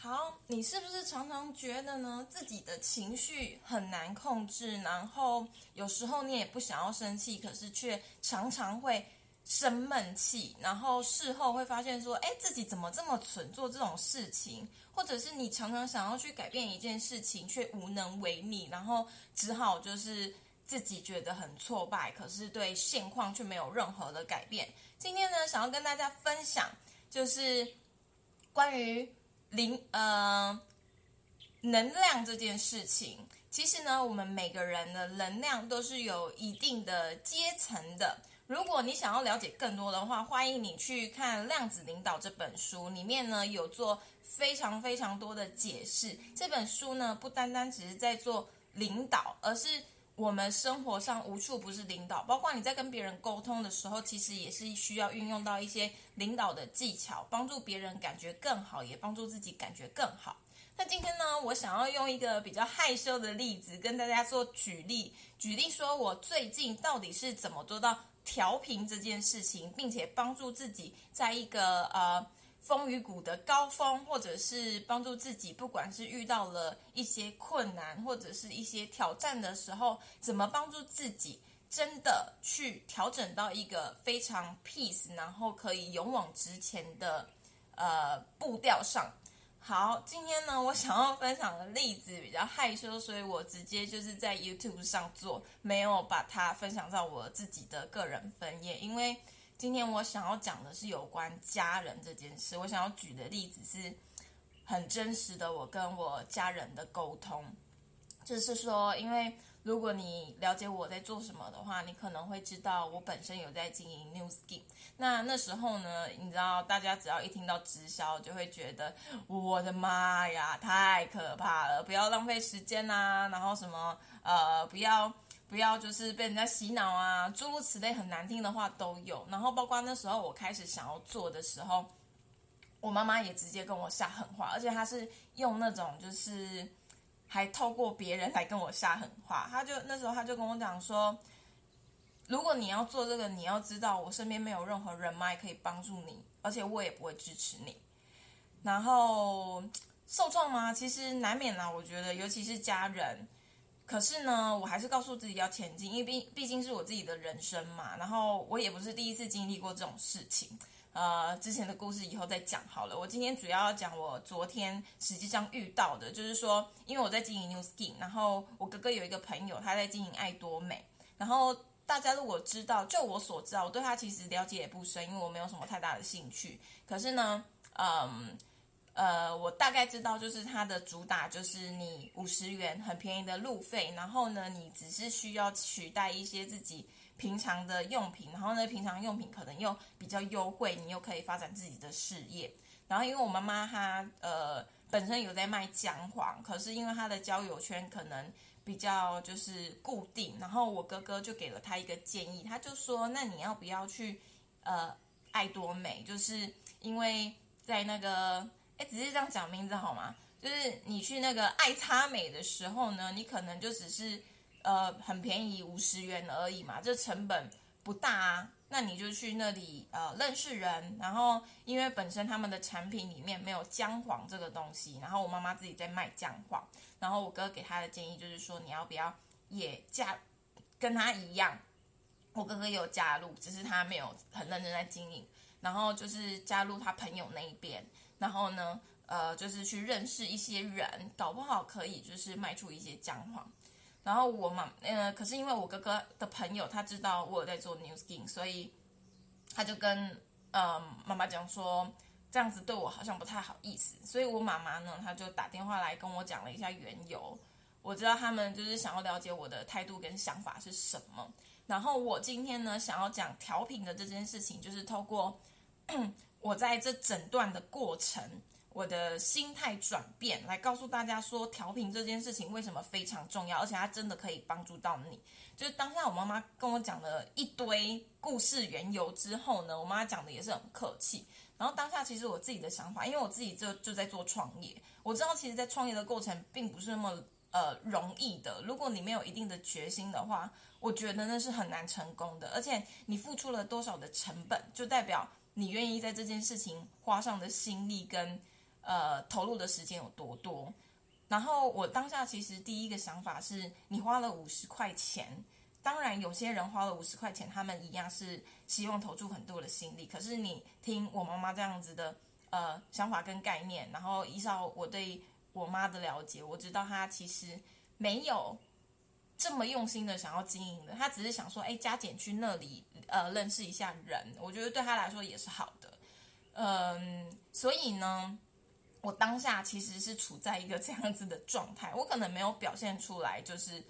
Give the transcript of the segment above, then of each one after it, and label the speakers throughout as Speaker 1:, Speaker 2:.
Speaker 1: 好，你是不是常常觉得呢，自己的情绪很难控制，然后有时候你也不想要生气，可是却常常会生闷气，然后事后会发现说，哎，自己怎么这么蠢，做这种事情，或者是你常常想要去改变一件事情，却无能为力，然后只好就是自己觉得很挫败，可是对现况却没有任何的改变。今天呢，想要跟大家分享，就是关于。灵呃，能量这件事情，其实呢，我们每个人的能量都是有一定的阶层的。如果你想要了解更多的话，欢迎你去看《量子领导》这本书，里面呢有做非常非常多的解释。这本书呢，不单单只是在做领导，而是。我们生活上无处不是领导，包括你在跟别人沟通的时候，其实也是需要运用到一些领导的技巧，帮助别人感觉更好，也帮助自己感觉更好。那今天呢，我想要用一个比较害羞的例子跟大家做举例，举例说我最近到底是怎么做到调频这件事情，并且帮助自己在一个呃。风雨谷的高峰，或者是帮助自己，不管是遇到了一些困难或者是一些挑战的时候，怎么帮助自己真的去调整到一个非常 peace，然后可以勇往直前的呃步调上。好，今天呢，我想要分享的例子比较害羞，所以我直接就是在 YouTube 上做，没有把它分享到我自己的个人分页，因为。今天我想要讲的是有关家人这件事。我想要举的例子是很真实的，我跟我家人的沟通，就是说，因为如果你了解我在做什么的话，你可能会知道我本身有在经营 New Skin。那那时候呢，你知道，大家只要一听到直销，就会觉得我的妈呀，太可怕了，不要浪费时间呐，然后什么呃，不要。不要就是被人家洗脑啊，诸如此类很难听的话都有。然后包括那时候我开始想要做的时候，我妈妈也直接跟我下狠话，而且她是用那种就是还透过别人来跟我下狠话。她就那时候她就跟我讲说，如果你要做这个，你要知道我身边没有任何人脉可以帮助你，而且我也不会支持你。然后受创吗？其实难免啦，我觉得尤其是家人。可是呢，我还是告诉自己要前进，因为毕毕竟是我自己的人生嘛。然后我也不是第一次经历过这种事情，呃，之前的故事以后再讲好了。我今天主要讲我昨天实际上遇到的，就是说，因为我在经营 New Skin，然后我哥哥有一个朋友他在经营爱多美。然后大家如果知道，就我所知道，我对他其实了解也不深，因为我没有什么太大的兴趣。可是呢，嗯。呃，我大概知道，就是它的主打就是你五十元很便宜的路费，然后呢，你只是需要取代一些自己平常的用品，然后呢，平常用品可能又比较优惠，你又可以发展自己的事业。然后，因为我妈妈她呃本身有在卖姜黄，可是因为她的交友圈可能比较就是固定，然后我哥哥就给了他一个建议，他就说，那你要不要去呃爱多美，就是因为在那个。哎，只是这样讲名字好吗？就是你去那个爱擦美的时候呢，你可能就只是呃很便宜五十元而已嘛，这成本不大啊。那你就去那里呃认识人，然后因为本身他们的产品里面没有姜黄这个东西，然后我妈妈自己在卖姜黄，然后我哥给他的建议就是说你要不要也加跟他一样，我哥哥有加入，只是他没有很认真在经营，然后就是加入他朋友那一边。然后呢，呃，就是去认识一些人，搞不好可以就是卖出一些姜黄。然后我妈，呃，可是因为我哥哥的朋友他知道我在做 New Skin，所以他就跟呃妈妈讲说，这样子对我好像不太好意思。所以我妈妈呢，她就打电话来跟我讲了一下缘由。我知道他们就是想要了解我的态度跟想法是什么。然后我今天呢，想要讲调频的这件事情，就是透过。我在这整段的过程，我的心态转变，来告诉大家说，调频这件事情为什么非常重要，而且它真的可以帮助到你。就是当下我妈妈跟我讲了一堆故事缘由之后呢，我妈妈讲的也是很客气。然后当下其实我自己的想法，因为我自己就就在做创业，我知道其实，在创业的过程并不是那么呃容易的。如果你没有一定的决心的话，我觉得那是很难成功的。而且你付出了多少的成本，就代表。你愿意在这件事情花上的心力跟呃投入的时间有多多。然后我当下其实第一个想法是，你花了五十块钱，当然有些人花了五十块钱，他们一样是希望投注很多的心力。可是你听我妈妈这样子的呃想法跟概念，然后依照我对我妈的了解，我知道她其实没有这么用心的想要经营的，他只是想说，哎，加减去那里呃认识一下人，我觉得对他来说也是好的。嗯，所以呢。我当下其实是处在一个这样子的状态，我可能没有表现出来，就是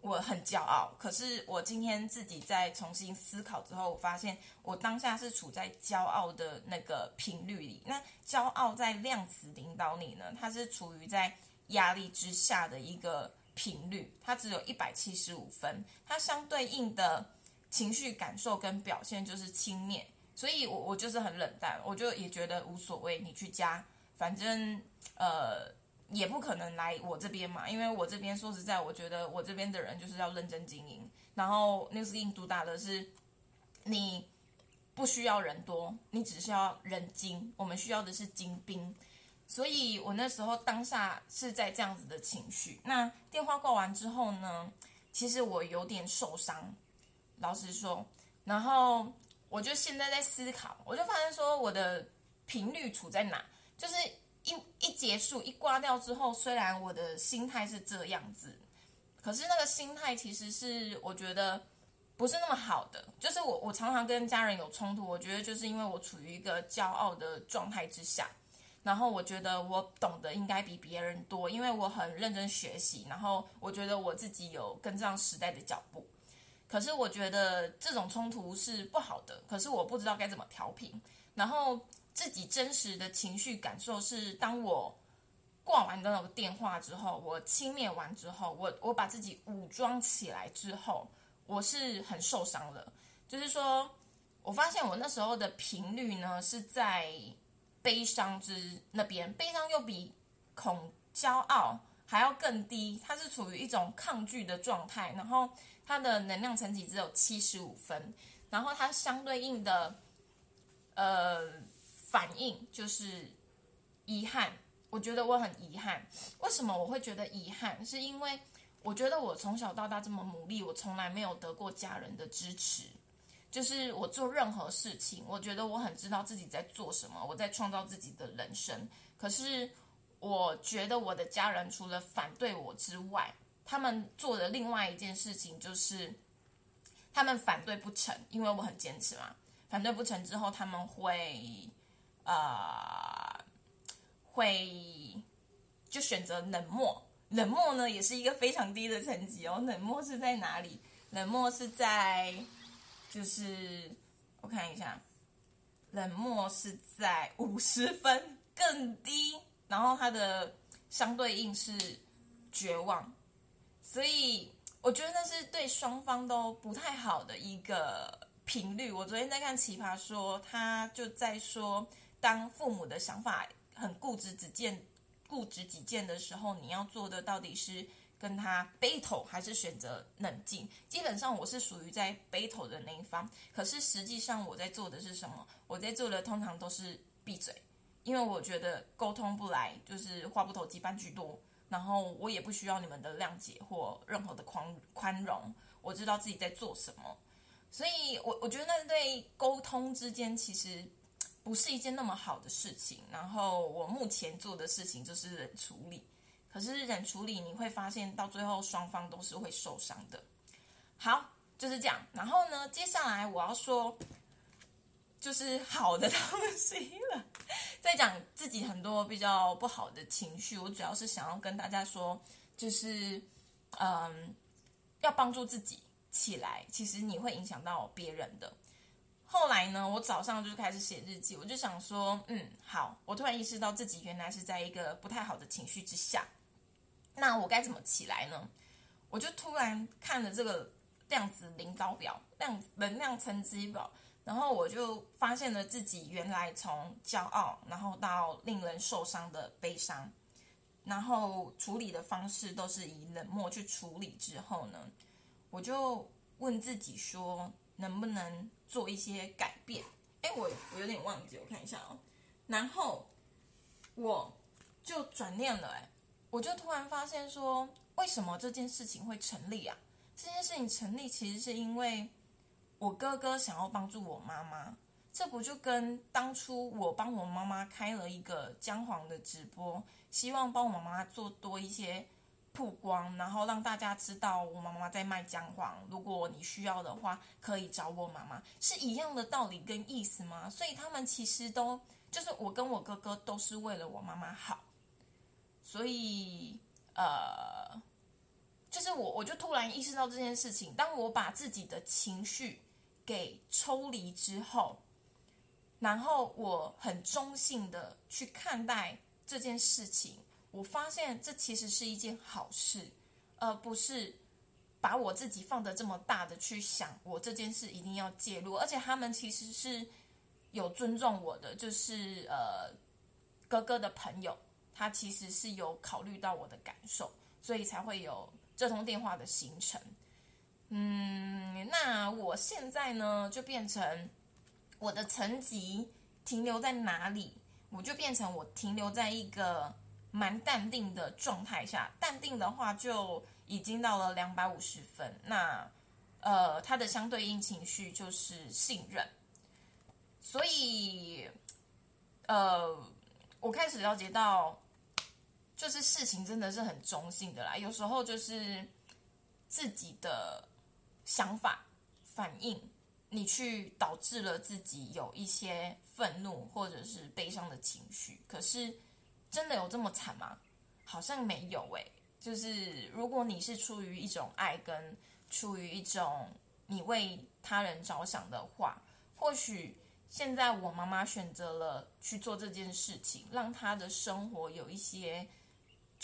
Speaker 1: 我很骄傲。可是我今天自己在重新思考之后，我发现我当下是处在骄傲的那个频率里。那骄傲在量子领导里呢，它是处于在压力之下的一个频率，它只有一百七十五分，它相对应的情绪感受跟表现就是轻蔑，所以我我就是很冷淡，我就也觉得无所谓，你去加。反正呃也不可能来我这边嘛，因为我这边说实在，我觉得我这边的人就是要认真经营。然后 Newskin 主打的是你不需要人多，你只需要人精，我们需要的是精兵。所以我那时候当下是在这样子的情绪。那电话挂完之后呢，其实我有点受伤，老实说。然后我就现在在思考，我就发现说我的频率处在哪。就是一一结束一挂掉之后，虽然我的心态是这样子，可是那个心态其实是我觉得不是那么好的。就是我我常常跟家人有冲突，我觉得就是因为我处于一个骄傲的状态之下，然后我觉得我懂得应该比别人多，因为我很认真学习，然后我觉得我自己有跟上时代的脚步。可是我觉得这种冲突是不好的，可是我不知道该怎么调频，然后。自己真实的情绪感受是，当我挂完那个电话之后，我轻蔑完之后，我我把自己武装起来之后，我是很受伤的。就是说，我发现我那时候的频率呢是在悲伤之那边，悲伤又比恐骄傲还要更低，它是处于一种抗拒的状态，然后它的能量层级只有七十五分，然后它相对应的，呃。反应就是遗憾，我觉得我很遗憾。为什么我会觉得遗憾？是因为我觉得我从小到大这么努力，我从来没有得过家人的支持。就是我做任何事情，我觉得我很知道自己在做什么，我在创造自己的人生。可是我觉得我的家人除了反对我之外，他们做的另外一件事情就是他们反对不成，因为我很坚持嘛。反对不成之后，他们会。呃，会就选择冷漠，冷漠呢也是一个非常低的成绩哦。冷漠是在哪里？冷漠是在，就是我看一下，冷漠是在五十分更低，然后它的相对应是绝望，所以我觉得那是对双方都不太好的一个频率。我昨天在看《奇葩说》，他就在说。当父母的想法很固执己见、固执己见的时候，你要做的到底是跟他 battle 还是选择冷静？基本上我是属于在 battle 的那一方，可是实际上我在做的是什么？我在做的通常都是闭嘴，因为我觉得沟通不来，就是话不投机半句多，然后我也不需要你们的谅解或任何的宽宽容，我知道自己在做什么，所以我我觉得那对沟通之间其实。不是一件那么好的事情。然后我目前做的事情就是忍处理，可是忍处理你会发现到最后双方都是会受伤的。好，就是这样。然后呢，接下来我要说就是好的东西了。在讲自己很多比较不好的情绪，我主要是想要跟大家说，就是嗯，要帮助自己起来。其实你会影响到别人的。后来呢，我早上就开始写日记，我就想说，嗯，好，我突然意识到自己原来是在一个不太好的情绪之下，那我该怎么起来呢？我就突然看了这个量子领导表、量能量层级表，然后我就发现了自己原来从骄傲，然后到令人受伤的悲伤，然后处理的方式都是以冷漠去处理。之后呢，我就问自己说。能不能做一些改变？哎，我我有点忘记，我看一下哦。然后我就转念了，哎，我就突然发现说，为什么这件事情会成立啊？这件事情成立其实是因为我哥哥想要帮助我妈妈，这不就跟当初我帮我妈妈开了一个姜黄的直播，希望帮我妈妈做多一些。曝光，然后让大家知道我妈妈在卖姜黄。如果你需要的话，可以找我妈妈，是一样的道理跟意思吗？所以他们其实都就是我跟我哥哥都是为了我妈妈好。所以呃，就是我我就突然意识到这件事情。当我把自己的情绪给抽离之后，然后我很中性的去看待这件事情。我发现这其实是一件好事，而不是把我自己放的这么大的去想，我这件事一定要介入。而且他们其实是有尊重我的，就是呃哥哥的朋友，他其实是有考虑到我的感受，所以才会有这通电话的形成。嗯，那我现在呢，就变成我的层级停留在哪里，我就变成我停留在一个。蛮淡定的状态下，淡定的话就已经到了两百五十分。那呃，它的相对应情绪就是信任。所以呃，我开始了解到，就是事情真的是很中性的啦。有时候就是自己的想法反应，你去导致了自己有一些愤怒或者是悲伤的情绪，可是。真的有这么惨吗？好像没有诶。就是如果你是出于一种爱跟出于一种你为他人着想的话，或许现在我妈妈选择了去做这件事情，让她的生活有一些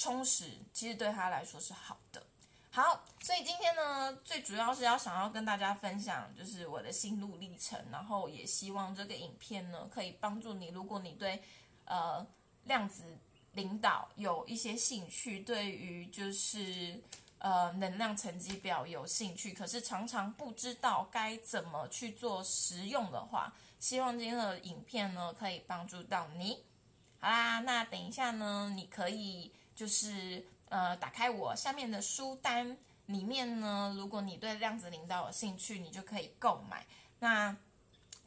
Speaker 1: 充实，其实对他来说是好的。好，所以今天呢，最主要是要想要跟大家分享，就是我的心路历程，然后也希望这个影片呢可以帮助你。如果你对呃。量子领导有一些兴趣，对于就是呃能量层级表有兴趣，可是常常不知道该怎么去做实用的话，希望今天的影片呢可以帮助到你。好啦，那等一下呢，你可以就是呃打开我下面的书单里面呢，如果你对量子领导有兴趣，你就可以购买。那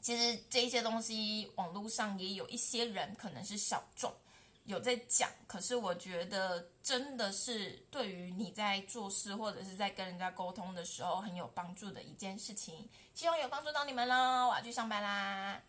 Speaker 1: 其实这一些东西网络上也有一些人可能是小众。有在讲，可是我觉得真的是对于你在做事或者是在跟人家沟通的时候很有帮助的一件事情，希望有帮助到你们喽！我要去上班啦。